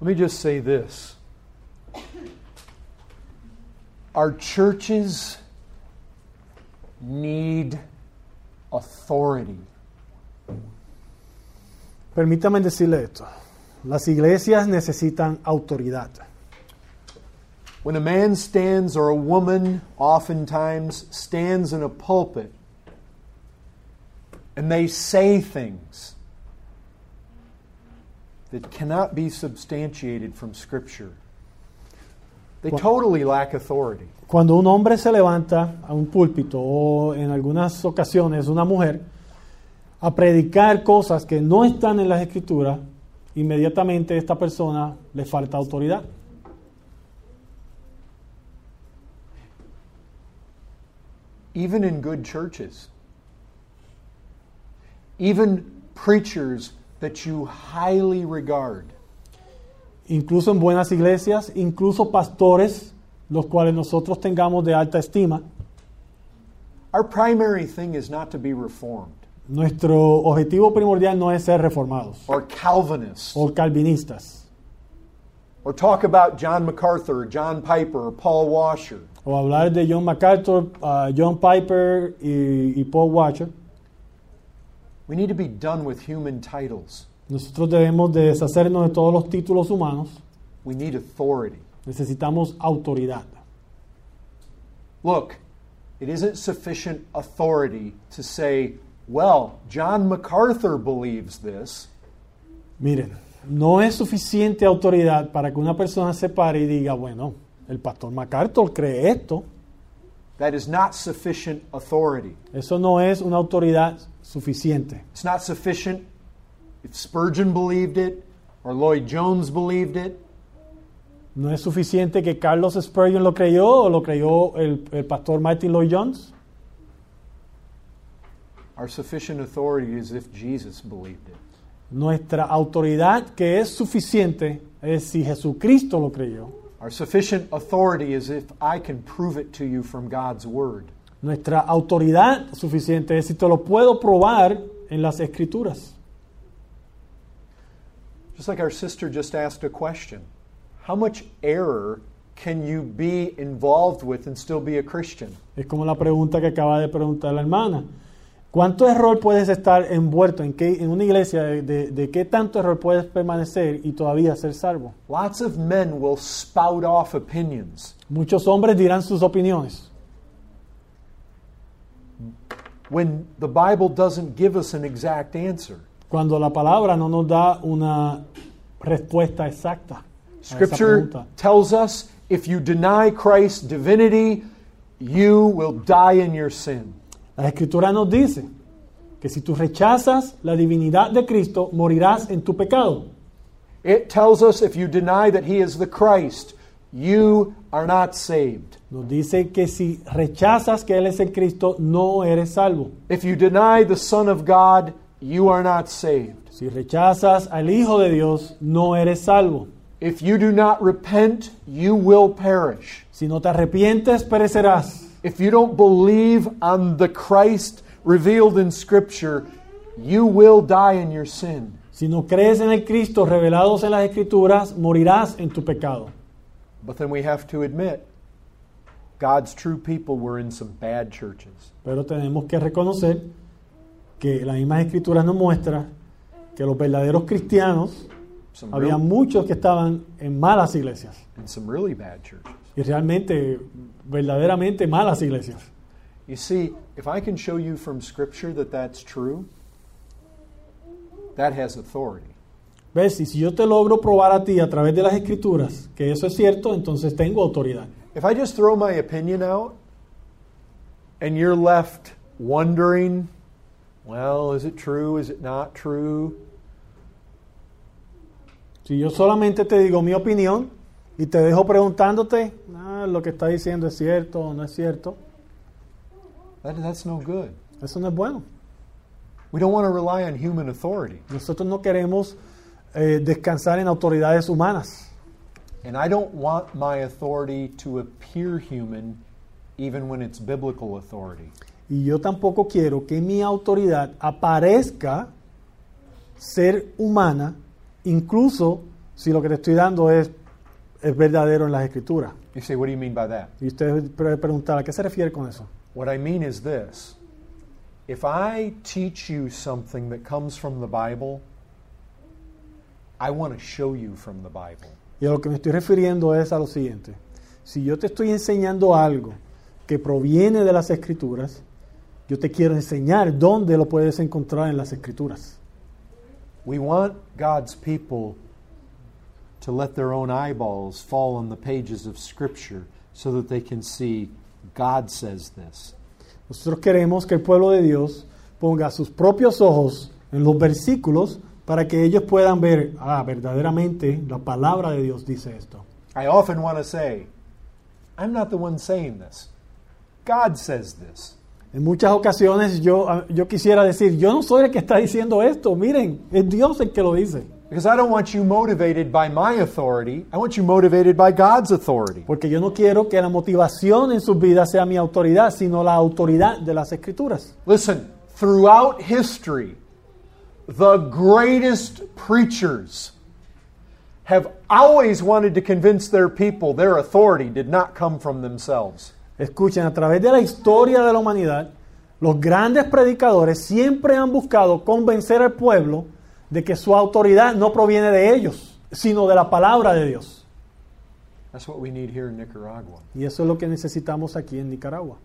Let me just say this. Our churches need authority. Permítame decirle esto. Las iglesias necesitan autoridad. When a man stands or a woman oftentimes stands in a pulpit and they say things that cannot be substantiated from Scripture, they totally lack authority. Cuando un hombre se levanta a un púlpito o en algunas ocasiones una mujer a predicar cosas que no están en las escrituras, inmediatamente a esta persona le falta autoridad. even in good churches, even preachers that you highly regard, Incluso en buenas iglesias, incluso pastores, los cuales nosotros tengamos de alta estima, our primary thing is not to be reformed nuestro objetivo primordial no es ser reformados or Calvinists o calvinistas or talk about John MacArthur or John Piper or Paul Washer. o hablar de John MacArthur, ah, John Piper y, y Paul Washer. We need to be done with human titles. Nosotros debemos de deshacernos de todos los títulos humanos. We need authority. Necesitamos autoridad. Look, it isn't sufficient authority to say, well, John MacArthur believes this. Miren, no es suficiente autoridad para que una persona se pare y diga, bueno, el pastor MacArthur cree esto. That is not sufficient authority. Eso no es una autoridad suficiente. It's not sufficient if Spurgeon believed it or Lloyd Jones believed it. No es suficiente que Carlos Spurgeon lo creyó o lo creyó el, el pastor Martin Lloyd Jones. Our sufficient authority is if Jesus believed it. Nuestra autoridad que es suficiente es si Jesucristo lo creyó. Our sufficient authority is if I can prove it to you from God's Word. Nuestra autoridad suficiente es si te lo puedo probar en las escrituras. Just like our sister just asked a question How much error can you be involved with and still be a Christian? Es como la pregunta que acaba de preguntar la hermana. ¿Cuánto error puedes estar envuelto en, qué, en una iglesia? De, de- de qué tanto error puedes permanecer y todavía ser salvo? Lots of men will spout off opinions. Muchos hombres dirán sus opiniones. When the Bible doesn't give us an exact answer. Cuando la palabra no nos da una respuesta exacta. Scripture tells us if you deny Christ's divinity, you will die in your sin. La escritura nos dice que si tú rechazas la divinidad de Cristo, morirás en tu pecado. It tells us if you deny that he is the Christ, you are not saved. Nos dice que si rechazas que Él es el Cristo, no eres salvo. If you deny the Son of God, you are not saved. Si rechazas al Hijo de Dios, no eres salvo. If you do not repent, you will perish. Si no te arrepientes, perecerás. If you don't believe on the Christ revealed in Scripture, you will die in your sin. Si no crees en el Cristo revelados en las Escrituras, morirás en tu pecado. But then we have to admit, God's true people were in some bad churches. Pero tenemos que reconocer que las mismas Escrituras nos muestran que los verdaderos cristianos, Some había real- muchos que estaban en malas iglesias. in some really bad churches. Y realmente, verdaderamente malas iglesias. You see, if I can show you from Scripture that that's true, that has authority. ¿Ves? Y si yo te logro probar a ti a través de las escrituras que eso es cierto, entonces tengo autoridad. If I just throw my opinion out and you're left wondering, well, is it true? Is it not true? Si yo solamente te digo mi opinión y te dejo preguntándote, ah, lo que está diciendo es cierto o no es cierto, That, that's no good. eso no es bueno. We don't want to rely on human authority. Nosotros no queremos eh, descansar en autoridades humanas. And I don't want my authority to appear human even when it's biblical authority. Y yo tampoco quiero que mi autoridad aparezca ser humana, incluso si lo que te estoy dando es, es verdadero en las escrituras. You say, what do you mean by that? Y usted puede preguntar, ¿a qué se refiere con eso? What I mean is this if I teach you something that comes from the Bible, I want to show you from the Bible. Y a lo que me estoy refiriendo es a lo siguiente. Si yo te estoy enseñando algo que proviene de las escrituras, yo te quiero enseñar dónde lo puedes encontrar en las escrituras. We want God's people to let their own eyeballs fall on the pages of Scripture so that they can see God says this. Nosotros queremos que el pueblo de Dios ponga sus propios ojos en los versículos para que ellos puedan ver, ah, verdaderamente la palabra de Dios dice esto. I often want to say, I'm not the one saying this. God says this. En muchas ocasiones yo, ah, yo quisiera decir, yo no soy el que está diciendo esto, miren, es Dios el que lo dice. Because I don't want you motivated by my authority. I want you motivated by God's authority. Porque yo no quiero que la motivación en sus vidas sea mi autoridad, sino la autoridad de las escrituras. Listen, throughout history, the greatest preachers have always wanted to convince their people their authority did not come from themselves. Escuchen, a través de la historia de la humanidad, los grandes predicadores siempre han buscado convencer al pueblo de que su autoridad no proviene de ellos, sino de la palabra de Dios. That's what we need here in Nicaragua. Y eso es lo que necesitamos aquí en Nicaragua.